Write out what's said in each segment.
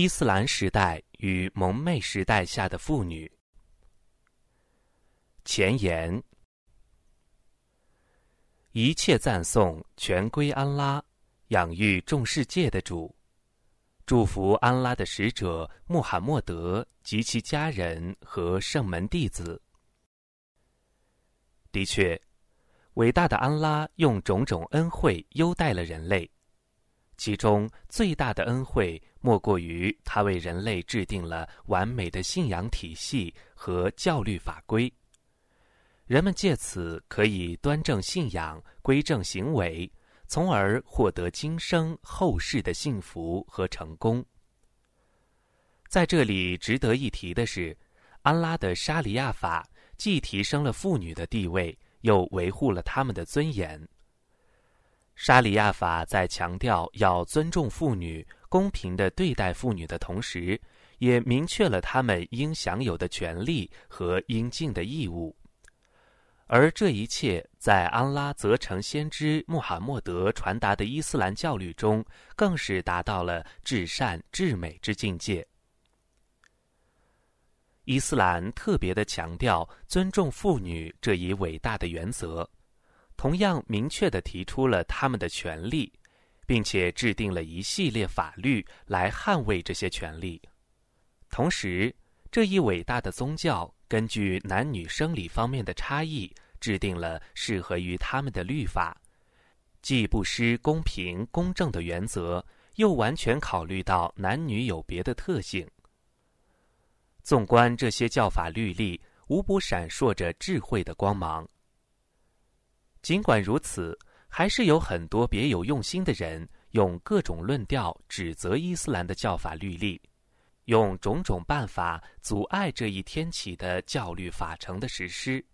伊斯兰时代与蒙昧时代下的妇女。前言：一切赞颂全归安拉，养育众世界的主。祝福安拉的使者穆罕默德及其家人和圣门弟子。的确，伟大的安拉用种种恩惠优待了人类。其中最大的恩惠，莫过于他为人类制定了完美的信仰体系和教律法规。人们借此可以端正信仰、规正行为，从而获得今生后世的幸福和成功。在这里值得一提的是，安拉的沙里亚法既提升了妇女的地位，又维护了他们的尊严。沙里亚法在强调要尊重妇女、公平的对待妇女的同时，也明确了他们应享有的权利和应尽的义务。而这一切，在安拉责成先知穆罕默德传达的伊斯兰教律中，更是达到了至善至美之境界。伊斯兰特别的强调尊重妇女这一伟大的原则。同样明确的提出了他们的权利，并且制定了一系列法律来捍卫这些权利。同时，这一伟大的宗教根据男女生理方面的差异，制定了适合于他们的律法，既不失公平公正的原则，又完全考虑到男女有别的特性。纵观这些教法律例，无不闪烁着智慧的光芒。尽管如此，还是有很多别有用心的人用各种论调指责伊斯兰的教法律例，用种种办法阻碍这一天启的教律法程的实施。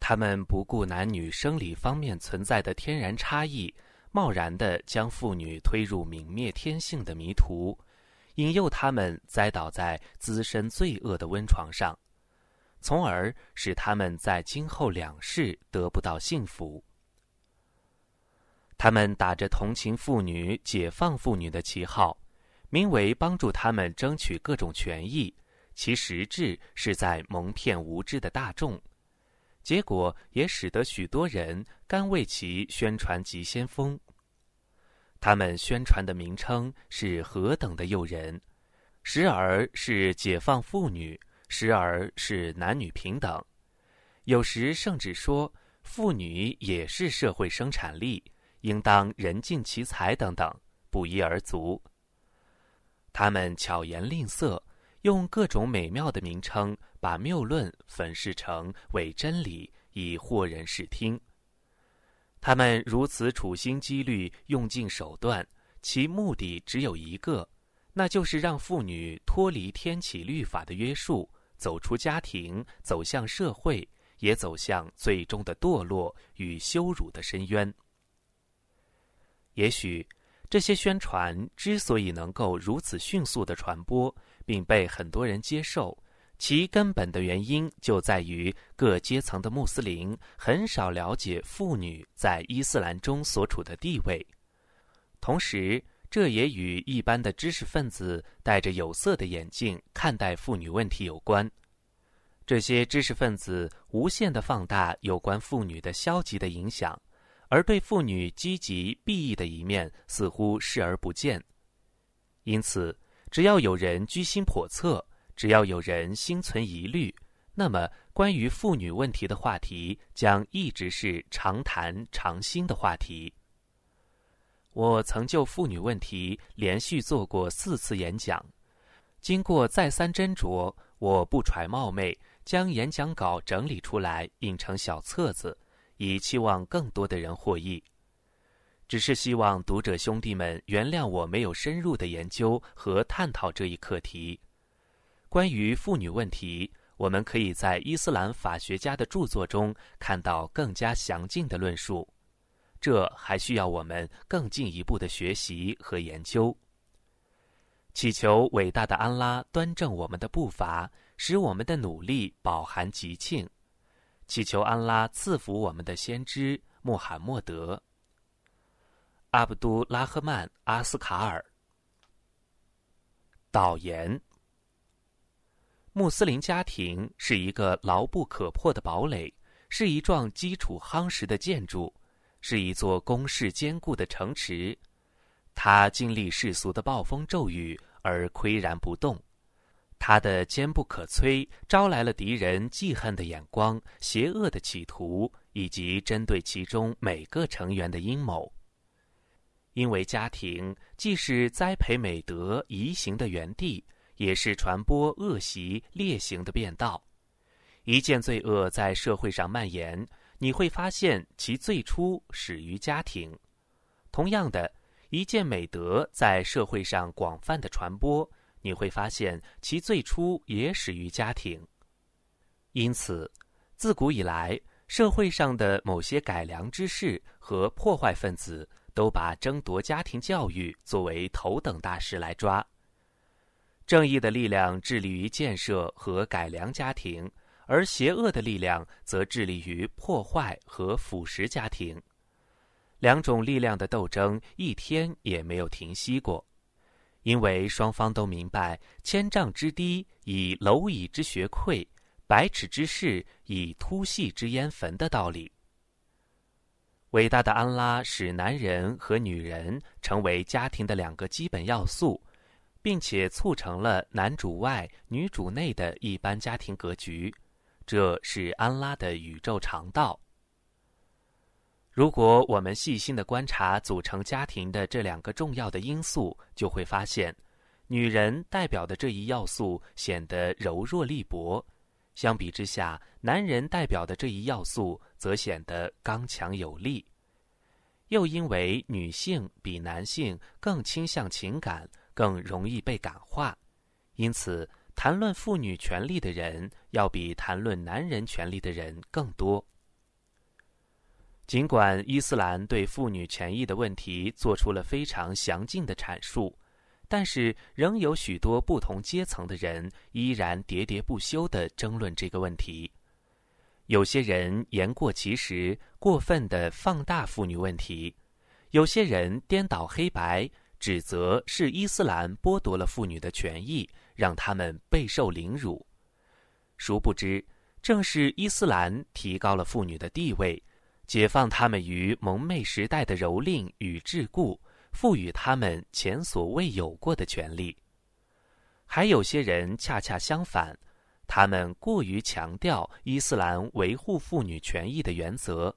他们不顾男女生理方面存在的天然差异，贸然地将妇女推入泯灭天性的迷途，引诱他们栽倒在滋生罪恶的温床上。从而使他们在今后两世得不到幸福。他们打着同情妇女、解放妇女的旗号，名为帮助他们争取各种权益，其实质是在蒙骗无知的大众。结果也使得许多人甘为其宣传急先锋。他们宣传的名称是何等的诱人，时而是解放妇女。时而是男女平等，有时甚至说妇女也是社会生产力，应当人尽其才等等，不一而足。他们巧言令色，用各种美妙的名称，把谬论粉饰成伪真理，以惑人视听。他们如此处心积虑，用尽手段，其目的只有一个，那就是让妇女脱离天启律法的约束。走出家庭，走向社会，也走向最终的堕落与羞辱的深渊。也许，这些宣传之所以能够如此迅速的传播，并被很多人接受，其根本的原因就在于各阶层的穆斯林很少了解妇女在伊斯兰中所处的地位，同时。这也与一般的知识分子戴着有色的眼镜看待妇女问题有关。这些知识分子无限的放大有关妇女的消极的影响，而对妇女积极裨益的一面似乎视而不见。因此，只要有人居心叵测，只要有人心存疑虑，那么关于妇女问题的话题将一直是常谈常新的话题。我曾就妇女问题连续做过四次演讲，经过再三斟酌，我不揣冒昧，将演讲稿整理出来，印成小册子，以期望更多的人获益。只是希望读者兄弟们原谅我没有深入的研究和探讨这一课题。关于妇女问题，我们可以在伊斯兰法学家的著作中看到更加详尽的论述。这还需要我们更进一步的学习和研究。祈求伟大的安拉端正我们的步伐，使我们的努力饱含吉庆。祈求安拉赐福我们的先知穆罕默德。阿卜杜拉赫曼·阿斯卡尔。导言：穆斯林家庭是一个牢不可破的堡垒，是一幢基础夯实的建筑，是一座攻势坚固的城池。它经历世俗的暴风骤雨而岿然不动，它的坚不可摧招来了敌人记恨的眼光、邪恶的企图以及针对其中每个成员的阴谋。因为家庭既是栽培美德移行的园地，也是传播恶习劣行的便道。一件罪恶在社会上蔓延，你会发现其最初始于家庭；同样的，一件美德在社会上广泛的传播，你会发现其最初也始于家庭。因此，自古以来，社会上的某些改良之士和破坏分子。都把争夺家庭教育作为头等大事来抓。正义的力量致力于建设和改良家庭，而邪恶的力量则致力于破坏和腐蚀家庭。两种力量的斗争一天也没有停息过，因为双方都明白“千丈之堤，以蝼蚁之穴溃；百尺之室，以突隙之烟焚”的道理。伟大的安拉使男人和女人成为家庭的两个基本要素，并且促成了男主外女主内的一般家庭格局，这是安拉的宇宙常道。如果我们细心的观察组成家庭的这两个重要的因素，就会发现，女人代表的这一要素显得柔弱力薄。相比之下，男人代表的这一要素则显得刚强有力。又因为女性比男性更倾向情感，更容易被感化，因此谈论妇女权利的人要比谈论男人权利的人更多。尽管伊斯兰对妇女权益的问题做出了非常详尽的阐述。但是，仍有许多不同阶层的人依然喋喋不休地争论这个问题。有些人言过其实，过分地放大妇女问题；有些人颠倒黑白，指责是伊斯兰剥夺了妇女的权益，让他们备受凌辱。殊不知，正是伊斯兰提高了妇女的地位，解放他们于蒙昧时代的蹂躏与桎梏。赋予他们前所未有过的权利，还有些人恰恰相反，他们过于强调伊斯兰维护妇女权益的原则，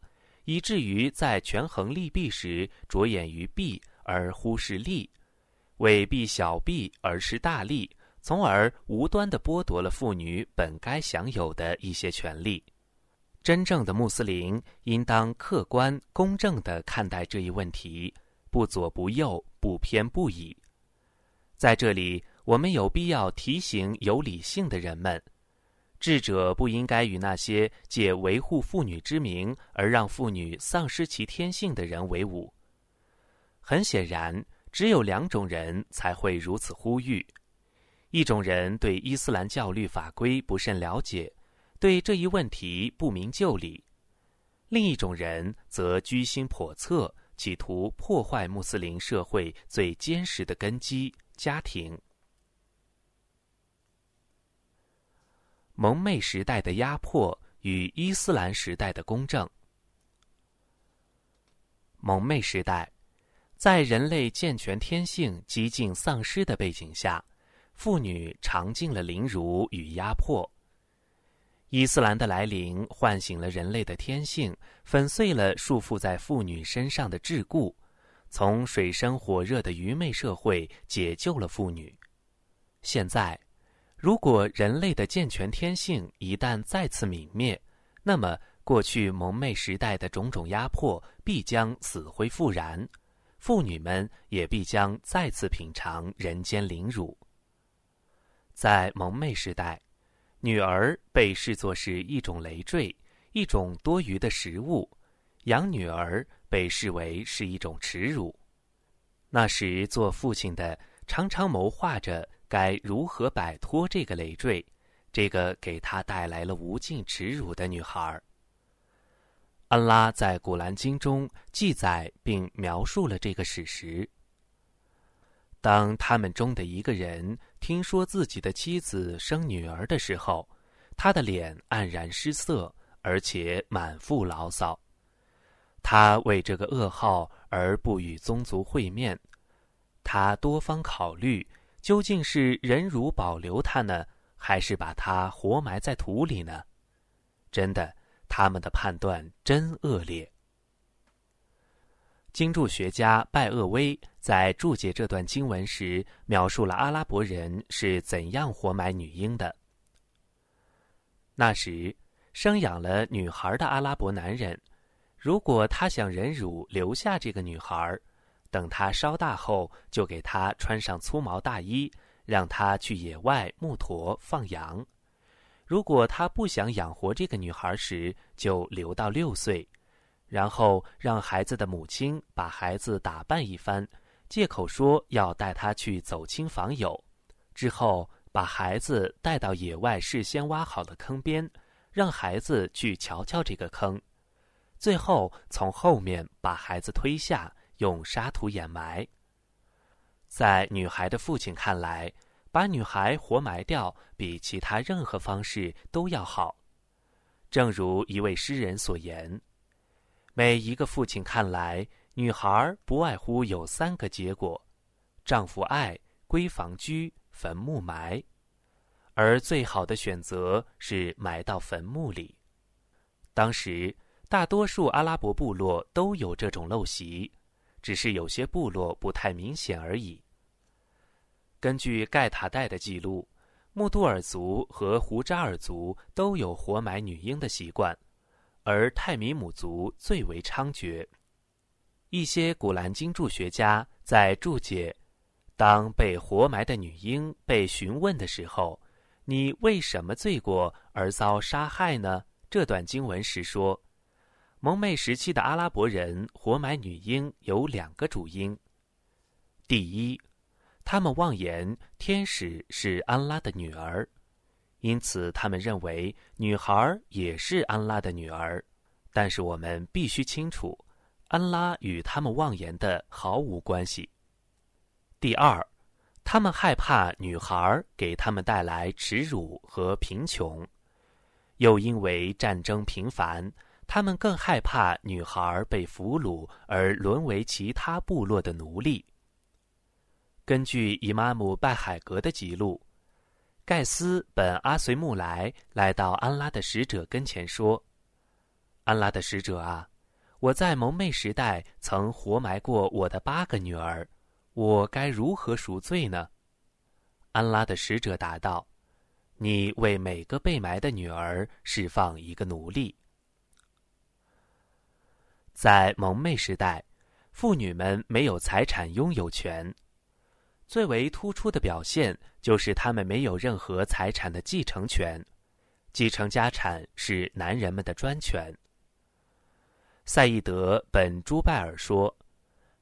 以至于在权衡利弊时着眼于弊而忽视利，为避小弊而失大利，从而无端地剥夺了妇女本该享有的一些权利。真正的穆斯林应当客观公正地看待这一问题。不左不右，不偏不倚。在这里，我们有必要提醒有理性的人们：智者不应该与那些借维护妇女之名而让妇女丧失其天性的人为伍。很显然，只有两种人才会如此呼吁：一种人对伊斯兰教律法规不甚了解，对这一问题不明就里；另一种人则居心叵测。企图破坏穆斯林社会最坚实的根基——家庭。蒙昧时代的压迫与伊斯兰时代的公正。蒙昧时代，在人类健全天性几近丧失的背景下，妇女尝尽了凌辱与压迫。伊斯兰的来临唤醒了人类的天性，粉碎了束缚在妇女身上的桎梏，从水深火热的愚昧社会解救了妇女。现在，如果人类的健全天性一旦再次泯灭，那么过去蒙昧时代的种种压迫必将死灰复燃，妇女们也必将再次品尝人间凌辱。在蒙昧时代。女儿被视作是一种累赘，一种多余的食物；养女儿被视为是一种耻辱。那时做父亲的常常谋划着该如何摆脱这个累赘，这个给他带来了无尽耻辱的女孩。安拉在古兰经中记载并描述了这个史实。当他们中的一个人听说自己的妻子生女儿的时候，他的脸黯然失色，而且满腹牢骚。他为这个噩耗而不与宗族会面，他多方考虑，究竟是忍辱保留他呢，还是把他活埋在土里呢？真的，他们的判断真恶劣。经注学家拜厄威在注解这段经文时，描述了阿拉伯人是怎样活埋女婴的。那时，生养了女孩的阿拉伯男人。如果他想忍辱留下这个女孩，等她稍大后，就给她穿上粗毛大衣，让她去野外牧驼放羊。如果他不想养活这个女孩时，就留到六岁，然后让孩子的母亲把孩子打扮一番，借口说要带他去走亲访友，之后把孩子带到野外事先挖好的坑边，让孩子去瞧瞧这个坑。最后，从后面把孩子推下，用沙土掩埋。在女孩的父亲看来，把女孩活埋掉比其他任何方式都要好。正如一位诗人所言：“每一个父亲看来，女孩不外乎有三个结果：丈夫爱，闺房居，坟墓埋。而最好的选择是埋到坟墓里。”当时。大多数阿拉伯部落都有这种陋习，只是有些部落不太明显而已。根据盖塔代的记录，穆杜尔族和胡扎尔族都有活埋女婴的习惯，而泰米姆族最为猖獗。一些古兰经注学家在注解“当被活埋的女婴被询问的时候，你为什么罪过而遭杀害呢？”这段经文时说。蒙昧时期的阿拉伯人活埋女婴有两个主因：第一，他们妄言天使是安拉的女儿，因此他们认为女孩也是安拉的女儿。但是我们必须清楚，安拉与他们妄言的毫无关系。第二，他们害怕女孩给他们带来耻辱和贫穷，又因为战争频繁。他们更害怕女孩被俘虏而沦为其他部落的奴隶。根据伊玛目拜海格的记录，盖斯本阿随木来来到安拉的使者跟前说：“安拉的使者啊，我在蒙昧时代曾活埋过我的八个女儿，我该如何赎罪呢？”安拉的使者答道：“你为每个被埋的女儿释放一个奴隶。”在蒙昧时代，妇女们没有财产拥有权。最为突出的表现就是他们没有任何财产的继承权，继承家产是男人们的专权。赛义德本朱拜尔说，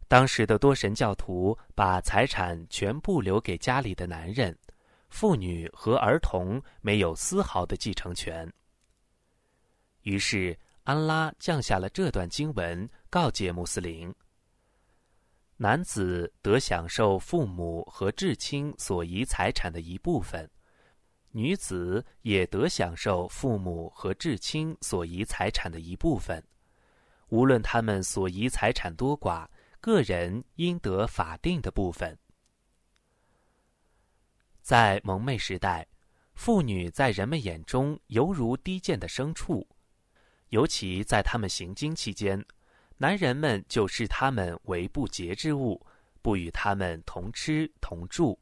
当时的多神教徒把财产全部留给家里的男人，妇女和儿童没有丝毫的继承权。于是。安拉降下了这段经文，告诫穆斯林：男子得享受父母和至亲所遗财产的一部分，女子也得享受父母和至亲所遗财产的一部分。无论他们所遗财产多寡，个人应得法定的部分。在蒙昧时代，妇女在人们眼中犹如低贱的牲畜。尤其在他们行经期间，男人们就视他们为不洁之物，不与他们同吃同住。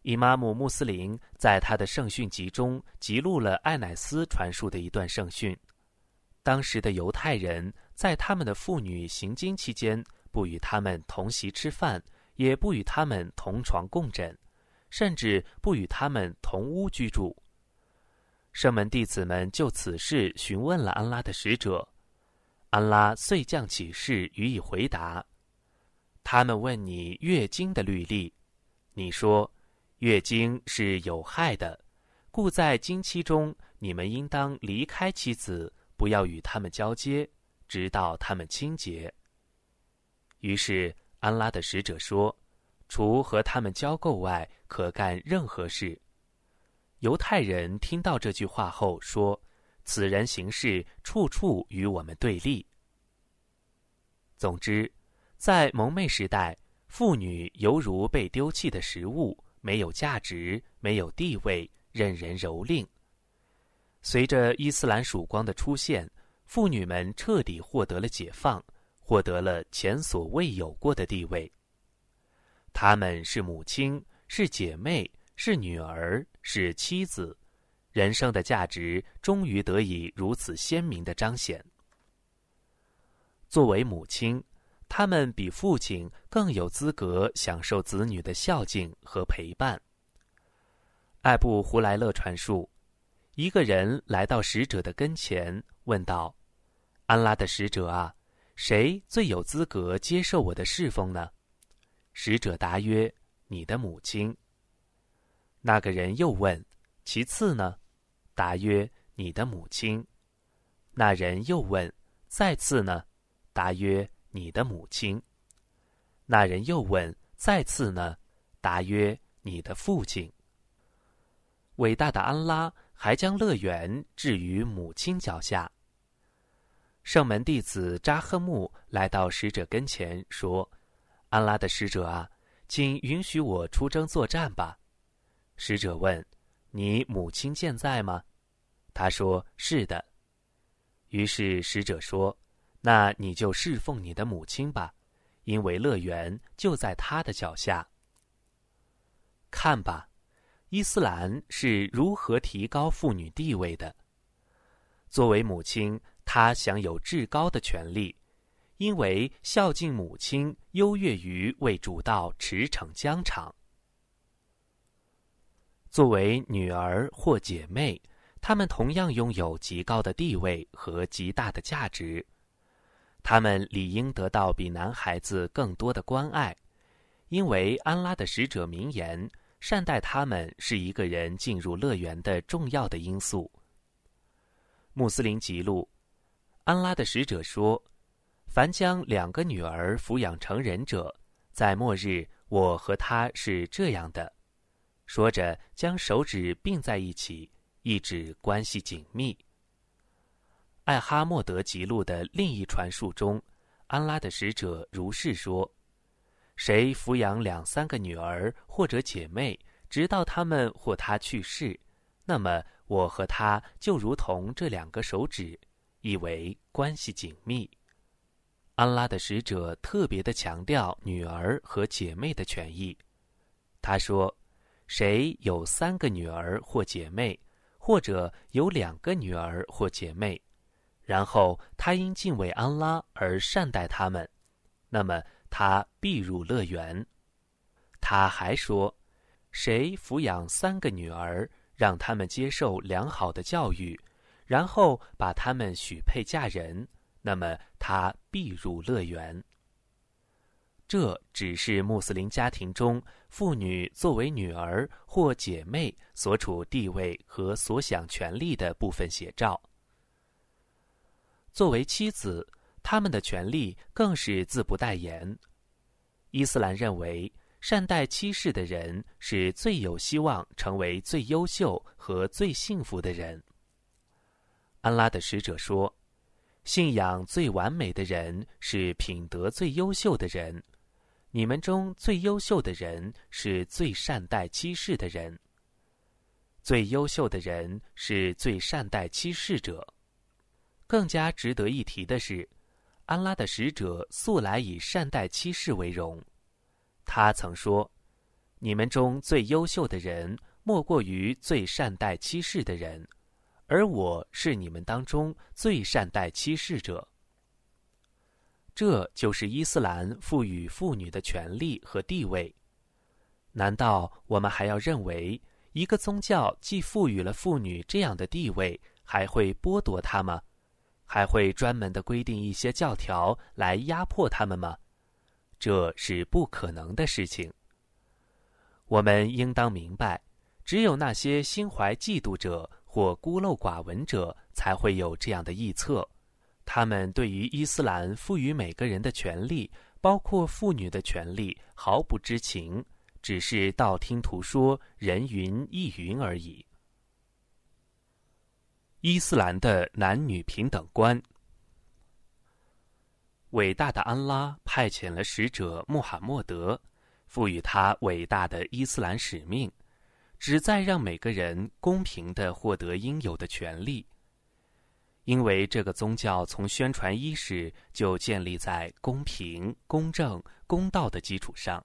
伊玛目穆斯林在他的圣训集中记录了艾乃斯传述的一段圣训：当时的犹太人在他们的妇女行经期间，不与他们同席吃饭，也不与他们同床共枕，甚至不与他们同屋居住。圣门弟子们就此事询问了安拉的使者，安拉遂降启示予以回答。他们问你月经的律例，你说月经是有害的，故在经期中你们应当离开妻子，不要与他们交接，直到他们清洁。于是安拉的使者说：“除和他们交媾外，可干任何事。犹太人听到这句话后说：“此人行事处处与我们对立。”总之，在蒙昧时代，妇女犹如被丢弃的食物，没有价值，没有地位，任人蹂躏。随着伊斯兰曙光的出现，妇女们彻底获得了解放，获得了前所未有过的地位。她们是母亲，是姐妹。是女儿，是妻子，人生的价值终于得以如此鲜明的彰显。作为母亲，他们比父亲更有资格享受子女的孝敬和陪伴。艾布胡莱勒传述，一个人来到使者的跟前，问道：“安拉的使者啊，谁最有资格接受我的侍奉呢？”使者答曰：“你的母亲。”那个人又问：“其次呢？”答曰：“你的母亲。”那人又问：“再次呢？”答曰：“你的母亲。”那人又问：“再次呢？”答曰：“你的父亲。”伟大的安拉还将乐园置于母亲脚下。圣门弟子扎赫木来到使者跟前说：“安拉的使者啊，请允许我出征作战吧。”使者问：“你母亲健在吗？”他说：“是的。”于是使者说：“那你就侍奉你的母亲吧，因为乐园就在她的脚下。”看吧，伊斯兰是如何提高妇女地位的。作为母亲，她享有至高的权利，因为孝敬母亲优越于为主道驰骋疆场。作为女儿或姐妹，她们同样拥有极高的地位和极大的价值。她们理应得到比男孩子更多的关爱，因为安拉的使者明言：善待他们是一个人进入乐园的重要的因素。穆斯林记录，安拉的使者说：“凡将两个女儿抚养成人者，在末日，我和他是这样的。”说着，将手指并在一起，意指关系紧密。艾哈默德吉录的另一传述中，安拉的使者如是说：“谁抚养两三个女儿或者姐妹，直到他们或他去世，那么我和他就如同这两个手指，意为关系紧密。”安拉的使者特别的强调女儿和姐妹的权益。他说。谁有三个女儿或姐妹，或者有两个女儿或姐妹，然后他因敬畏安拉而善待他们，那么他必入乐园。他还说，谁抚养三个女儿，让他们接受良好的教育，然后把他们许配嫁人，那么他必入乐园。这只是穆斯林家庭中妇女作为女儿或姐妹所处地位和所享权利的部分写照。作为妻子，他们的权利更是自不待言。伊斯兰认为，善待妻室的人是最有希望成为最优秀和最幸福的人。安拉的使者说：“信仰最完美的人是品德最优秀的人。”你们中最优秀的人是最善待欺世的人。最优秀的人是最善待欺世者。更加值得一提的是，安拉的使者素来以善待欺世为荣。他曾说：“你们中最优秀的人，莫过于最善待欺世的人，而我是你们当中最善待欺世者。”这就是伊斯兰赋予妇女的权利和地位。难道我们还要认为一个宗教既赋予了妇女这样的地位，还会剥夺她吗？还会专门的规定一些教条来压迫她们吗？这是不可能的事情。我们应当明白，只有那些心怀嫉妒者或孤陋寡闻者，才会有这样的臆测。他们对于伊斯兰赋予每个人的权利，包括妇女的权利毫不知情，只是道听途说、人云亦云而已。伊斯兰的男女平等观。伟大的安拉派遣了使者穆罕默德，赋予他伟大的伊斯兰使命，旨在让每个人公平的获得应有的权利。因为这个宗教从宣传伊始就建立在公平、公正、公道的基础上。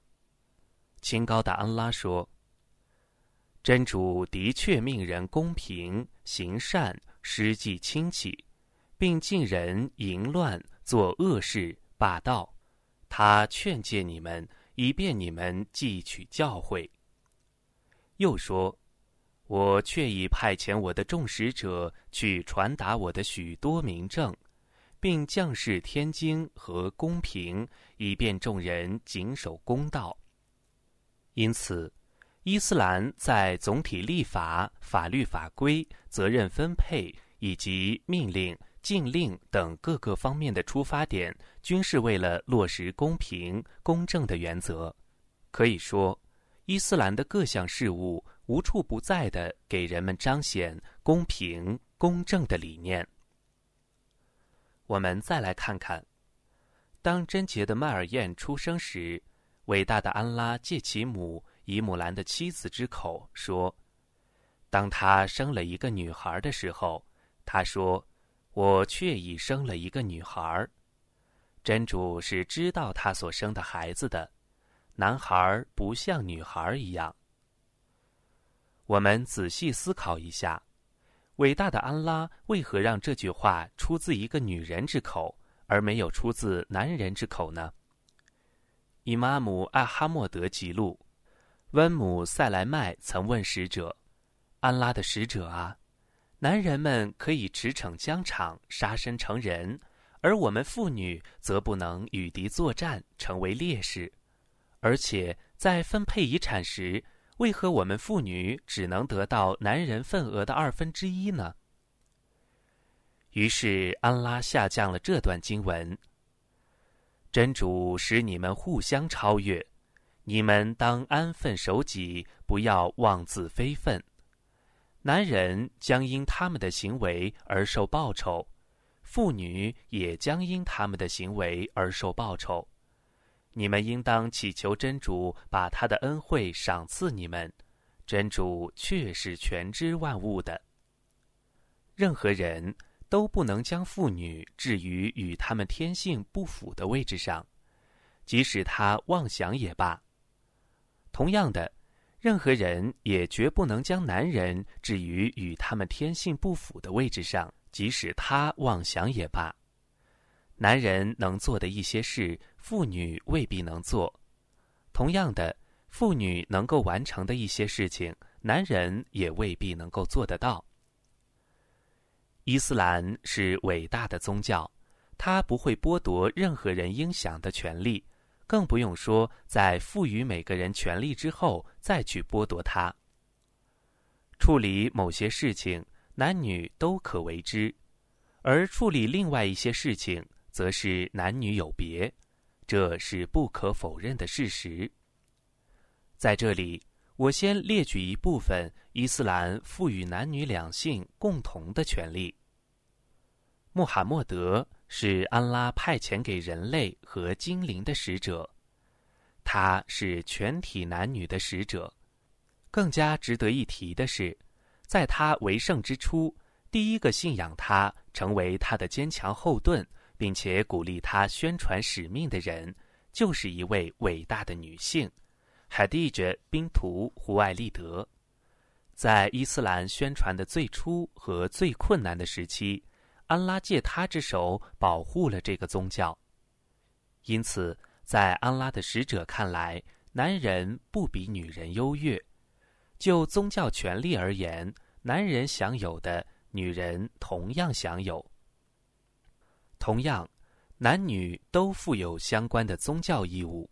清高的安拉说：“真主的确命人公平、行善、施济亲戚，并禁人淫乱。”做恶事、霸道，他劝诫你们，以便你们汲取教诲。又说：“我却已派遣我的众使者去传达我的许多明证，并降示天经和公平，以便众人谨守公道。因此，伊斯兰在总体立法、法律法规、责任分配以及命令。”禁令等各个方面的出发点，均是为了落实公平公正的原则。可以说，伊斯兰的各项事务无处不在的给人们彰显公平公正的理念。我们再来看看，当贞洁的麦尔燕出生时，伟大的安拉借其母伊姆兰的妻子之口说：“当他生了一个女孩的时候，他说。”我却已生了一个女孩，真主是知道他所生的孩子的，男孩不像女孩一样。我们仔细思考一下，伟大的安拉为何让这句话出自一个女人之口，而没有出自男人之口呢？伊玛姆艾哈默德记录，温姆塞莱麦曾问使者：“安拉的使者啊！”男人们可以驰骋疆场，杀身成仁，而我们妇女则不能与敌作战，成为烈士。而且在分配遗产时，为何我们妇女只能得到男人份额的二分之一呢？于是安拉下降了这段经文：真主使你们互相超越，你们当安分守己，不要妄自非分。男人将因他们的行为而受报酬，妇女也将因他们的行为而受报酬。你们应当祈求真主把他的恩惠赏赐你们，真主却是全知万物的。任何人都不能将妇女置于与他们天性不符的位置上，即使他妄想也罢。同样的。任何人也绝不能将男人置于与他们天性不符的位置上，即使他妄想也罢。男人能做的一些事，妇女未必能做；同样的，妇女能够完成的一些事情，男人也未必能够做得到。伊斯兰是伟大的宗教，它不会剥夺任何人应享的权利。更不用说，在赋予每个人权利之后，再去剥夺他。处理某些事情，男女都可为之；而处理另外一些事情，则是男女有别，这是不可否认的事实。在这里，我先列举一部分伊斯兰赋予男女两性共同的权利。穆罕默德。是安拉派遣给人类和精灵的使者，他是全体男女的使者。更加值得一提的是，在他为圣之初，第一个信仰他、成为他的坚强后盾，并且鼓励他宣传使命的人，就是一位伟大的女性——海蒂哲·宾图·胡艾利德。在伊斯兰宣传的最初和最困难的时期。安拉借他之手保护了这个宗教，因此，在安拉的使者看来，男人不比女人优越。就宗教权利而言，男人享有的，女人同样享有。同样，男女都负有相关的宗教义务。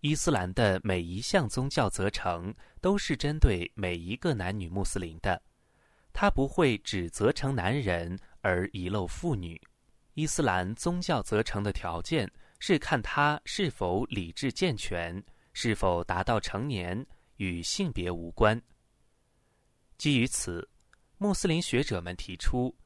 伊斯兰的每一项宗教责成都是针对每一个男女穆斯林的，他不会只责成男人。而遗漏妇女，伊斯兰宗教责成的条件是看他是否理智健全，是否达到成年，与性别无关。基于此，穆斯林学者们提出，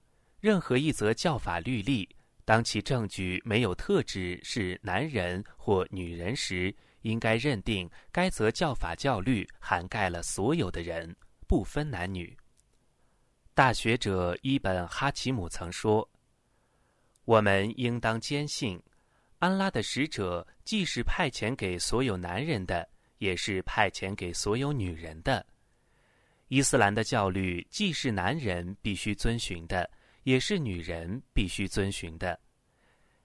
任何一则教法律例，当其证据没有特指是男人或女人时，应该认定该则教法教律涵盖了所有的人，不分男女。大学者伊本哈奇姆曾说：“我们应当坚信。”安拉的使者既是派遣给所有男人的，也是派遣给所有女人的。伊斯兰的教律既是男人必须遵循的，也是女人必须遵循的。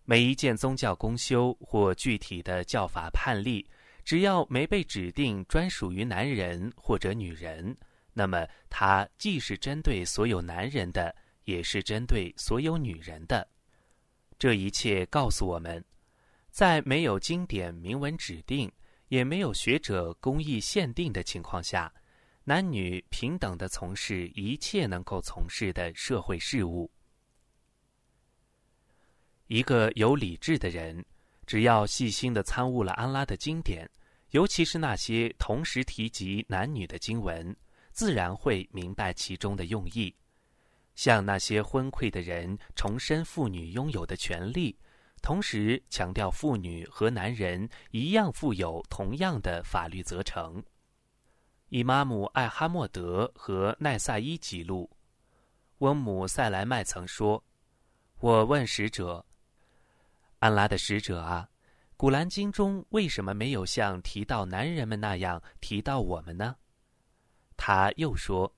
每一件宗教公修或具体的教法判例，只要没被指定专属于男人或者女人，那么它既是针对所有男人的，也是针对所有女人的。这一切告诉我们。在没有经典明文指定，也没有学者公义限定的情况下，男女平等的从事一切能够从事的社会事务。一个有理智的人，只要细心的参悟了安拉的经典，尤其是那些同时提及男女的经文，自然会明白其中的用意。向那些昏聩的人重申妇女拥有的权利。同时强调，妇女和男人一样负有同样的法律责成。伊玛姆艾哈默德和奈萨伊记录，温姆塞莱麦曾说：“我问使者，安拉的使者啊，古兰经中为什么没有像提到男人们那样提到我们呢？”他又说：“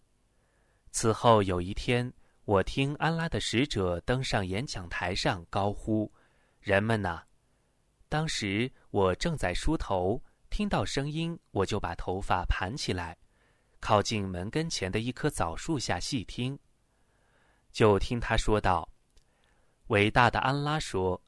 此后有一天，我听安拉的使者登上演讲台上，高呼。”人们呐？当时我正在梳头，听到声音，我就把头发盘起来，靠近门跟前的一棵枣树下细听。就听他说道：“伟大的安拉说，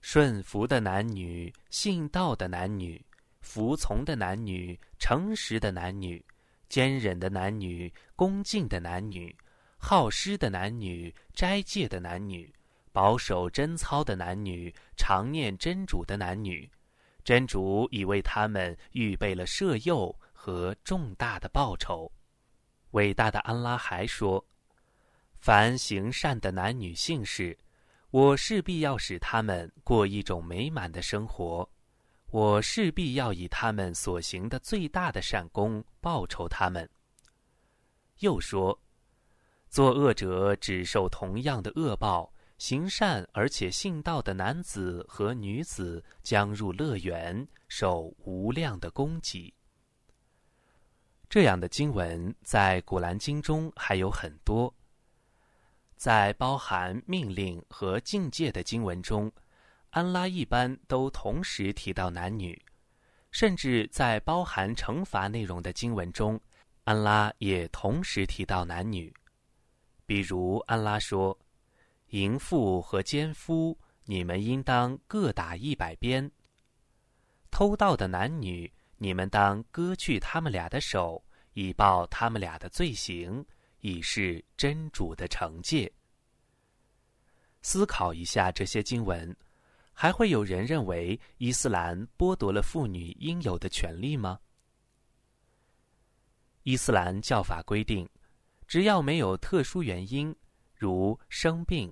顺服的男女，信道的男女，服从的男女，诚实的男女，坚忍的男女，恭敬的男女，好施的男女，斋戒的男女。”保守贞操的男女，常念真主的男女，真主已为他们预备了赦宥和重大的报酬。伟大的安拉还说：“凡行善的男女性士，我势必要使他们过一种美满的生活，我势必要以他们所行的最大的善功报酬他们。”又说：“作恶者只受同样的恶报。”行善而且信道的男子和女子将入乐园，受无量的供给。这样的经文在《古兰经》中还有很多。在包含命令和境界的经文中，安拉一般都同时提到男女；甚至在包含惩罚内容的经文中，安拉也同时提到男女。比如，安拉说。淫妇和奸夫，你们应当各打一百鞭。偷盗的男女，你们当割去他们俩的手，以报他们俩的罪行，以示真主的惩戒。思考一下这些经文，还会有人认为伊斯兰剥夺了妇女应有的权利吗？伊斯兰教法规定，只要没有特殊原因，如生病。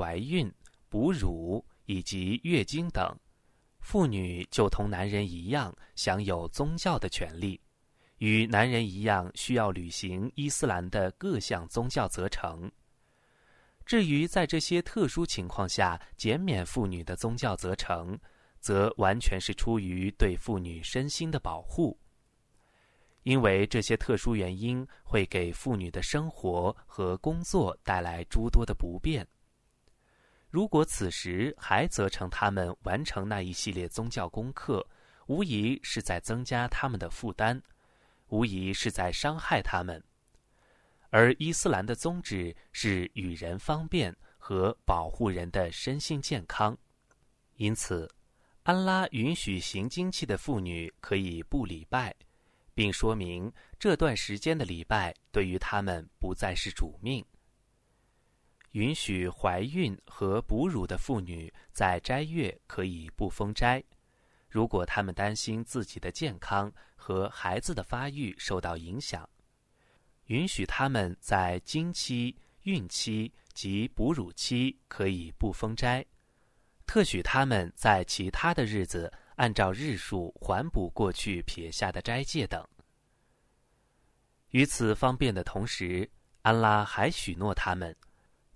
怀孕、哺乳以及月经等，妇女就同男人一样享有宗教的权利，与男人一样需要履行伊斯兰的各项宗教责成。至于在这些特殊情况下减免妇女的宗教责成，则完全是出于对妇女身心的保护，因为这些特殊原因会给妇女的生活和工作带来诸多的不便。如果此时还责成他们完成那一系列宗教功课，无疑是在增加他们的负担，无疑是在伤害他们。而伊斯兰的宗旨是与人方便和保护人的身心健康，因此，安拉允许行经期的妇女可以不礼拜，并说明这段时间的礼拜对于他们不再是主命。允许怀孕和哺乳的妇女在斋月可以不封斋，如果他们担心自己的健康和孩子的发育受到影响；允许他们在经期、孕期及哺乳期可以不封斋，特许他们在其他的日子按照日数还补过去撇下的斋戒等。与此方便的同时，安拉还许诺他们。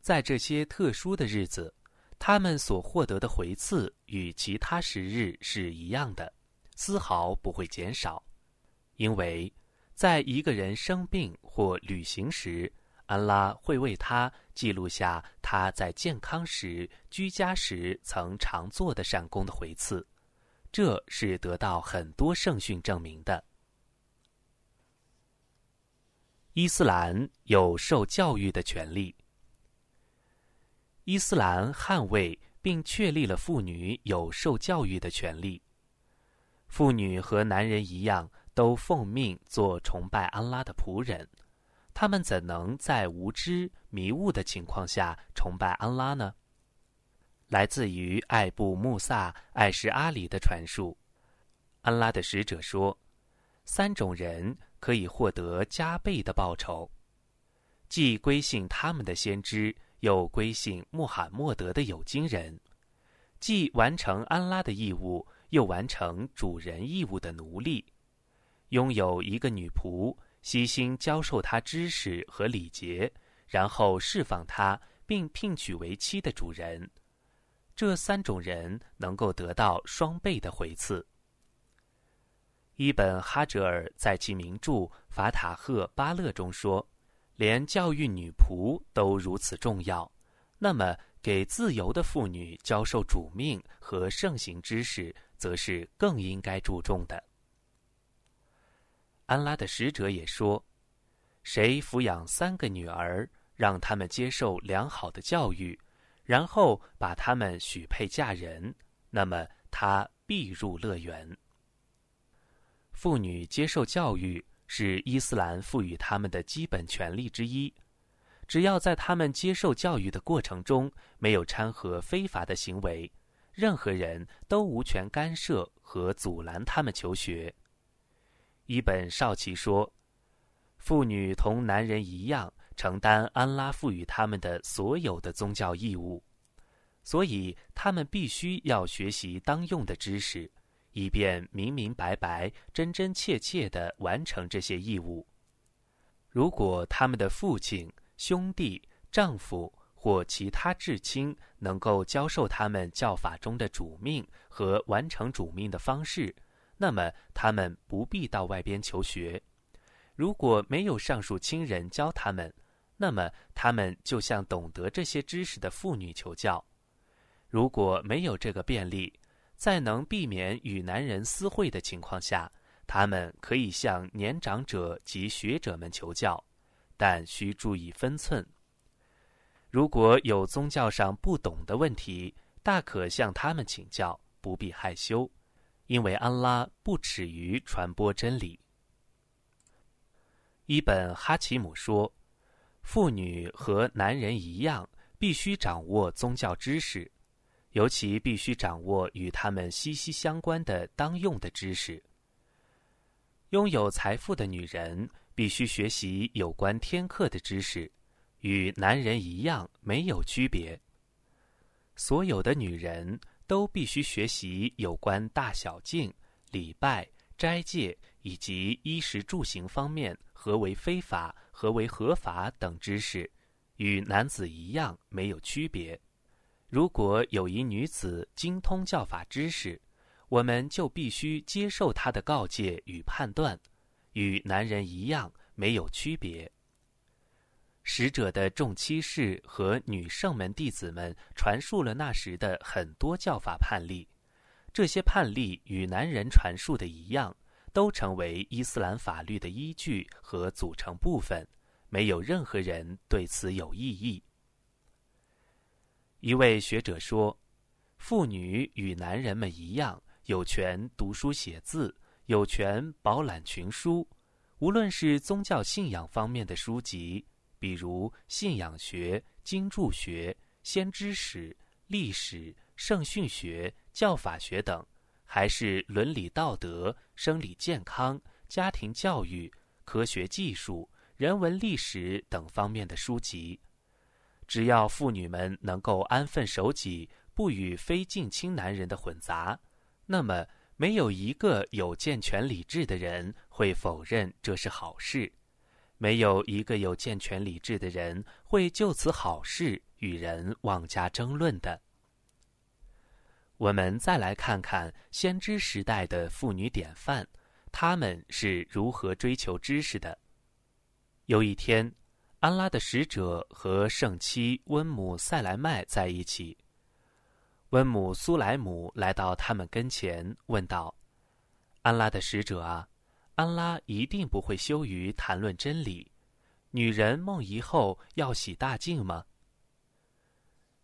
在这些特殊的日子，他们所获得的回赐与其他时日是一样的，丝毫不会减少。因为，在一个人生病或旅行时，安拉会为他记录下他在健康时、居家时曾常做的善功的回赐，这是得到很多圣训证明的。伊斯兰有受教育的权利。伊斯兰捍卫并确立了妇女有受教育的权利。妇女和男人一样，都奉命做崇拜安拉的仆人。他们怎能在无知迷雾的情况下崇拜安拉呢？来自于艾布穆萨艾什阿里的传述，安拉的使者说：“三种人可以获得加倍的报酬，既归信他们的先知。”又归信穆罕默德的有经人，既完成安拉的义务，又完成主人义务的奴隶，拥有一个女仆，悉心教授她知识和礼节，然后释放她并聘娶为妻的主人，这三种人能够得到双倍的回赐。伊本哈哲尔在其名著《法塔赫巴勒》中说。连教育女仆都如此重要，那么给自由的妇女教授主命和盛行知识，则是更应该注重的。安拉的使者也说：“谁抚养三个女儿，让他们接受良好的教育，然后把他们许配嫁人，那么他必入乐园。”妇女接受教育。是伊斯兰赋予他们的基本权利之一。只要在他们接受教育的过程中没有掺和非法的行为，任何人都无权干涉和阻拦他们求学。伊本少奇说：“妇女同男人一样承担安拉赋予他们的所有的宗教义务，所以他们必须要学习当用的知识。”以便明明白白、真真切切地完成这些义务。如果他们的父亲、兄弟、丈夫或其他至亲能够教授他们教法中的主命和完成主命的方式，那么他们不必到外边求学。如果没有上述亲人教他们，那么他们就向懂得这些知识的妇女求教。如果没有这个便利，在能避免与男人私会的情况下，他们可以向年长者及学者们求教，但需注意分寸。如果有宗教上不懂的问题，大可向他们请教，不必害羞，因为安拉不耻于传播真理。伊本哈奇姆说：“妇女和男人一样，必须掌握宗教知识。”尤其必须掌握与他们息息相关的当用的知识。拥有财富的女人必须学习有关天课的知识，与男人一样没有区别。所有的女人都必须学习有关大小净、礼拜、斋戒以及衣食住行方面何为非法、何为合法等知识，与男子一样没有区别。如果有一女子精通教法知识，我们就必须接受她的告诫与判断，与男人一样没有区别。使者的众妻室和女圣门弟子们传述了那时的很多教法判例，这些判例与男人传述的一样，都成为伊斯兰法律的依据和组成部分，没有任何人对此有异议。一位学者说：“妇女与男人们一样，有权读书写字，有权饱览群书。无论是宗教信仰方面的书籍，比如信仰学、经注学、先知史、历史、圣训学、教法学等，还是伦理道德、生理健康、家庭教育、科学技术、人文历史等方面的书籍。只要妇女们能够安分守己，不与非近亲男人的混杂，那么没有一个有健全理智的人会否认这是好事，没有一个有健全理智的人会就此好事与人妄加争论的。我们再来看看先知时代的妇女典范，她们是如何追求知识的。有一天。安拉的使者和圣妻温姆塞莱麦在一起。温姆苏莱姆来到他们跟前，问道：“安拉的使者啊，安拉一定不会羞于谈论真理。女人梦遗后要洗大净吗？”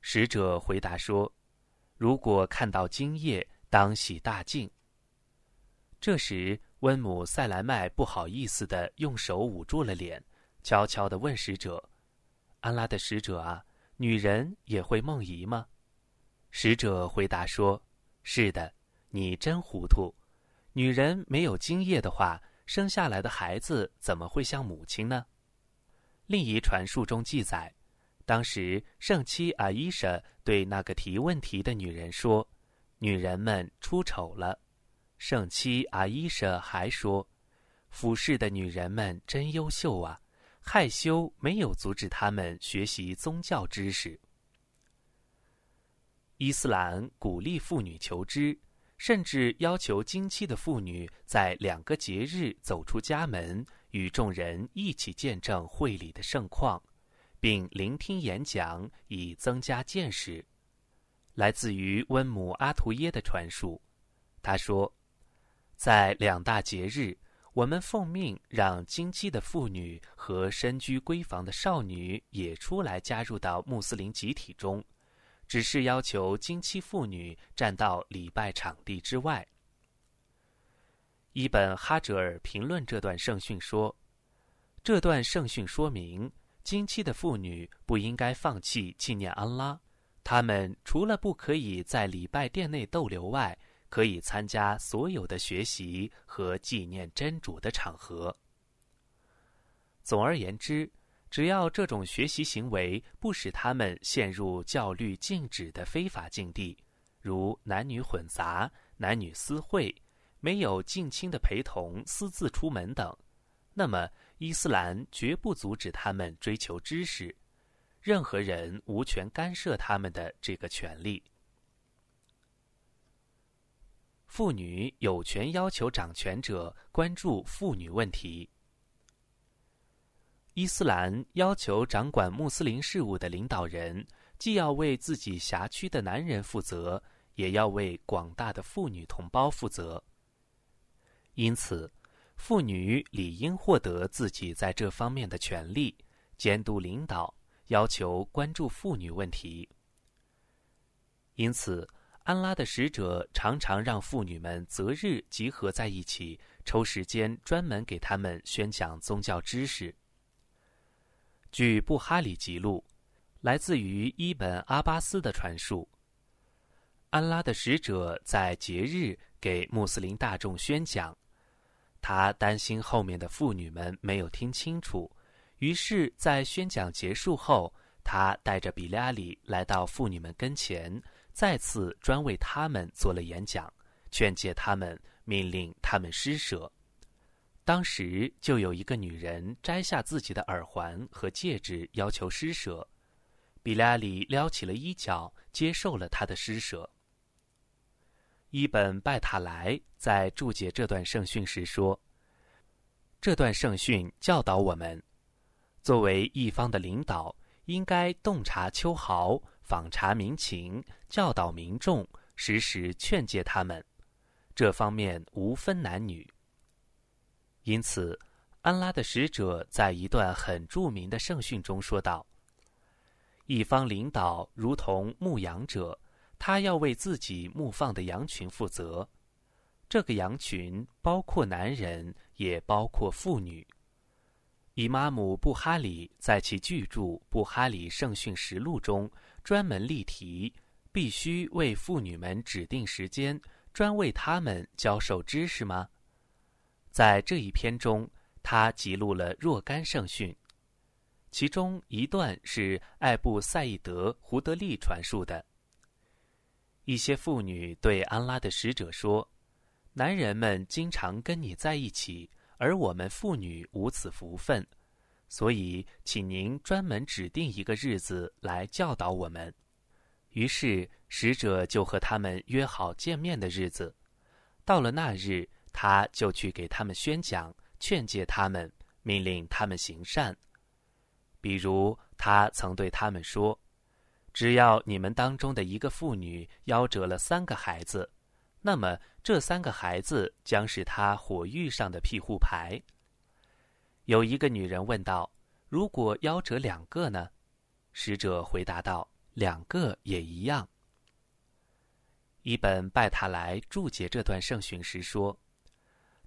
使者回答说：“如果看到精液，当洗大净。”这时，温姆塞莱麦不好意思的用手捂住了脸。悄悄地问使者：“安拉的使者啊，女人也会梦遗吗？”使者回答说：“是的，你真糊涂。女人没有精液的话，生下来的孩子怎么会像母亲呢？”另一传述中记载，当时圣妻阿伊莎对那个提问题的女人说：“女人们出丑了。”圣妻阿伊莎还说：“俯视的女人们真优秀啊。”害羞没有阻止他们学习宗教知识。伊斯兰鼓励妇女求知，甚至要求经期的妇女在两个节日走出家门，与众人一起见证会礼的盛况，并聆听演讲以增加见识。来自于温姆阿图耶的传述，他说，在两大节日。我们奉命让经期的妇女和身居闺房的少女也出来加入到穆斯林集体中，只是要求经期妇女站到礼拜场地之外。伊本哈哲尔评论这段圣训说：“这段圣训说明，经期的妇女不应该放弃纪念安拉，她们除了不可以在礼拜殿内逗留外。”可以参加所有的学习和纪念真主的场合。总而言之，只要这种学习行为不使他们陷入教律禁止的非法境地，如男女混杂、男女私会、没有近亲的陪同、私自出门等，那么伊斯兰绝不阻止他们追求知识。任何人无权干涉他们的这个权利。妇女有权要求掌权者关注妇女问题。伊斯兰要求掌管穆斯林事务的领导人，既要为自己辖区的男人负责，也要为广大的妇女同胞负责。因此，妇女理应获得自己在这方面的权利，监督领导，要求关注妇女问题。因此。安拉的使者常常让妇女们择日集合在一起，抽时间专门给他们宣讲宗教知识。据布哈里记录，来自于伊本阿巴斯的传述，安拉的使者在节日给穆斯林大众宣讲，他担心后面的妇女们没有听清楚，于是，在宣讲结束后，他带着比拉里来到妇女们跟前。再次专为他们做了演讲，劝诫他们，命令他们施舍。当时就有一个女人摘下自己的耳环和戒指，要求施舍。比拉里撩起了衣角，接受了他的施舍。伊本拜塔莱在注解这段圣训时说：“这段圣训教导我们，作为一方的领导，应该洞察秋毫。”访查民情，教导民众，时时劝诫他们，这方面无分男女。因此，安拉的使者在一段很著名的圣训中说道：“一方领导如同牧羊者，他要为自己牧放的羊群负责。这个羊群包括男人，也包括妇女。”伊玛姆布哈里在其巨著《布哈里圣训实录》中专门例题，必须为妇女们指定时间，专为她们教授知识吗？在这一篇中，他记录了若干圣训，其中一段是艾布赛义德·胡德利传述的。一些妇女对安拉的使者说：“男人们经常跟你在一起，而我们妇女无此福分，所以请您专门指定一个日子来教导我们。”于是使者就和他们约好见面的日子。到了那日。他就去给他们宣讲、劝诫他们，命令他们行善。比如，他曾对他们说：“只要你们当中的一个妇女夭折了三个孩子，那么这三个孩子将是她火狱上的庇护牌。”有一个女人问道：“如果夭折两个呢？”使者回答道：“两个也一样。”一本拜塔莱注解这段圣训时说。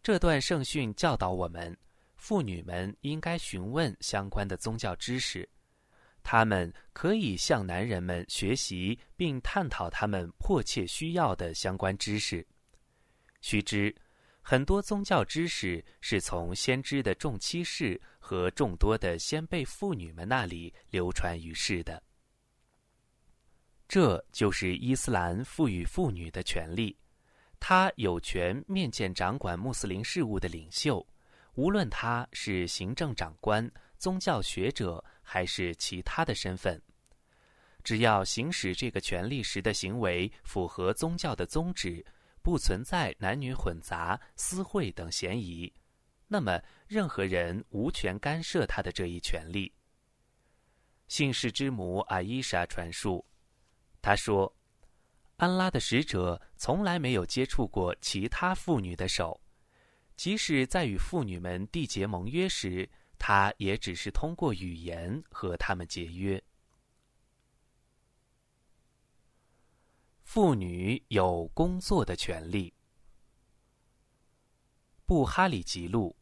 这段圣训教导我们，妇女们应该询问相关的宗教知识，她们可以向男人们学习并探讨他们迫切需要的相关知识。须知，很多宗教知识是从先知的众妻室和众多的先辈妇女们那里流传于世的。这就是伊斯兰赋予妇女的权利。她有权面见掌管穆斯林事务的领袖，无论他是行政长官、宗教学者还是其他的身份。只要行使这个权利时的行为符合宗教的宗旨，不存在男女混杂、私会等嫌疑，那么任何人无权干涉他的这一权利。姓氏之母阿伊莎传述，他说。安拉的使者从来没有接触过其他妇女的手，即使在与妇女们缔结盟约时，他也只是通过语言和他们结约。妇女有工作的权利。布哈里吉录，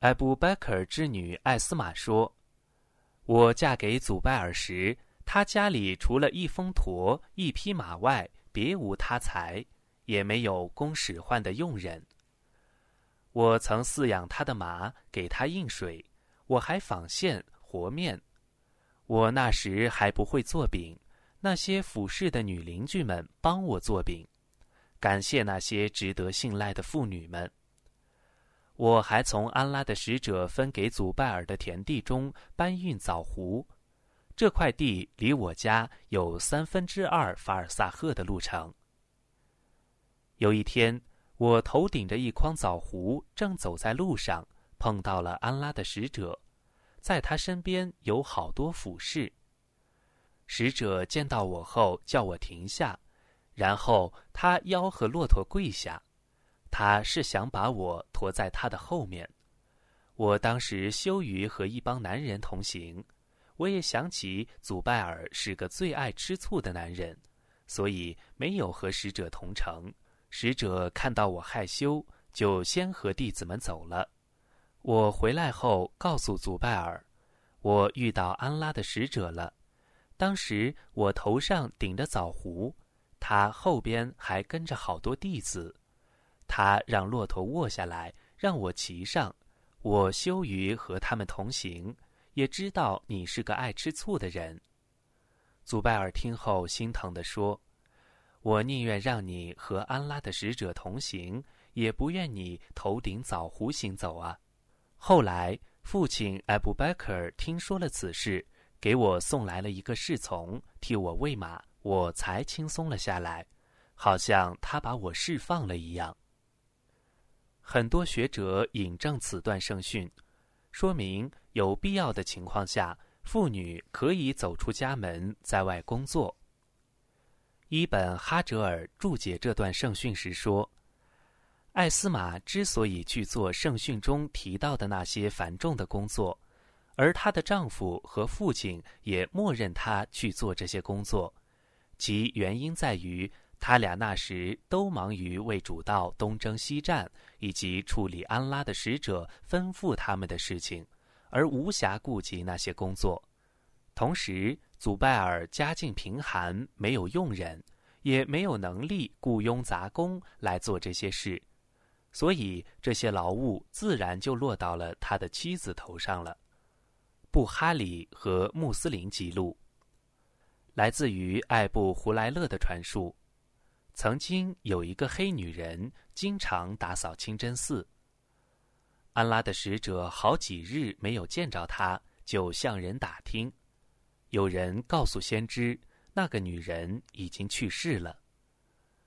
艾布贝克尔之女艾斯玛说：“我嫁给祖拜尔时。”他家里除了一封驼、一匹马外，别无他财，也没有供使唤的佣人。我曾饲养他的马，给他印水，我还纺线、和面。我那时还不会做饼，那些俯视的女邻居们帮我做饼。感谢那些值得信赖的妇女们。我还从安拉的使者分给祖拜尔的田地中搬运枣核。这块地离我家有三分之二法尔萨赫的路程。有一天，我头顶着一筐枣核，正走在路上，碰到了安拉的使者，在他身边有好多俯视。使者见到我后，叫我停下，然后他吆喝骆驼跪下，他是想把我驮在他的后面。我当时羞于和一帮男人同行。我也想起祖拜尔是个最爱吃醋的男人，所以没有和使者同城。使者看到我害羞，就先和弟子们走了。我回来后告诉祖拜尔，我遇到安拉的使者了。当时我头上顶着枣核，他后边还跟着好多弟子。他让骆驼卧下来，让我骑上。我羞于和他们同行。也知道你是个爱吃醋的人，祖拜尔听后心疼地说：“我宁愿让你和安拉的使者同行，也不愿你头顶枣核行走啊。”后来，父亲艾布贝克尔听说了此事，给我送来了一个侍从替我喂马，我才轻松了下来，好像他把我释放了一样。很多学者引证此段圣训，说明。有必要的情况下，妇女可以走出家门，在外工作。伊本哈哲尔注解这段圣训时说：“艾斯玛之所以去做圣训中提到的那些繁重的工作，而她的丈夫和父亲也默认她去做这些工作，其原因在于他俩那时都忙于为主道东征西战，以及处理安拉的使者吩咐他们的事情，而无暇顾及那些工作。同时，祖拜尔家境贫寒，没有佣人，也没有能力雇佣杂工来做这些事，所以这些劳务自然就落到了他的妻子头上了。布哈里和穆斯林记录，来自于艾布胡莱勒的传述。曾经有一个黑女人，经常打扫清真寺。安拉的使者好几日没有见着她，就向人打听。有人告诉先知，那个女人已经去世了。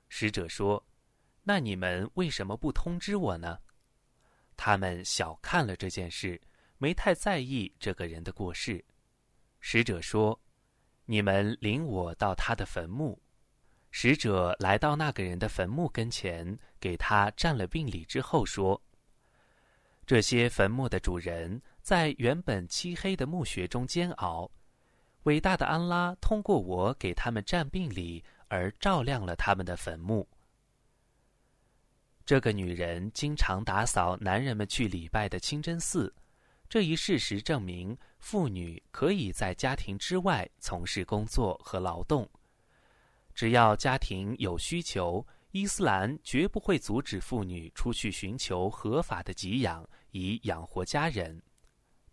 使者说：“那你们为什么不通知我呢？”他们小看了这件事，没太在意这个人的过世。使者说：“你们领我到他的坟墓。”使者来到那个人的坟墓跟前，给他占了病礼之后说：“这些坟墓的主人在原本漆黑的墓穴中煎熬，伟大的安拉通过我给他们占病礼而照亮了他们的坟墓。”这个女人经常打扫男人们去礼拜的清真寺，这一事实证明，妇女可以在家庭之外从事工作和劳动。只要家庭有需求，伊斯兰绝不会阻止妇女出去寻求合法的给养以养活家人，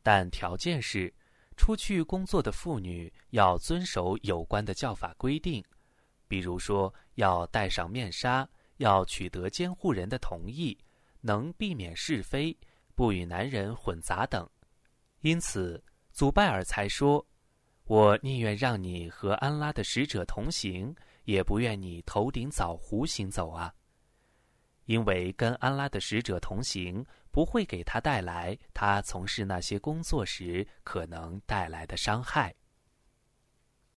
但条件是，出去工作的妇女要遵守有关的教法规定，比如说要戴上面纱，要取得监护人的同意，能避免是非，不与男人混杂等。因此，祖拜尔才说：“我宁愿让你和安拉的使者同行。”也不愿你头顶枣核行走啊，因为跟安拉的使者同行不会给他带来他从事那些工作时可能带来的伤害。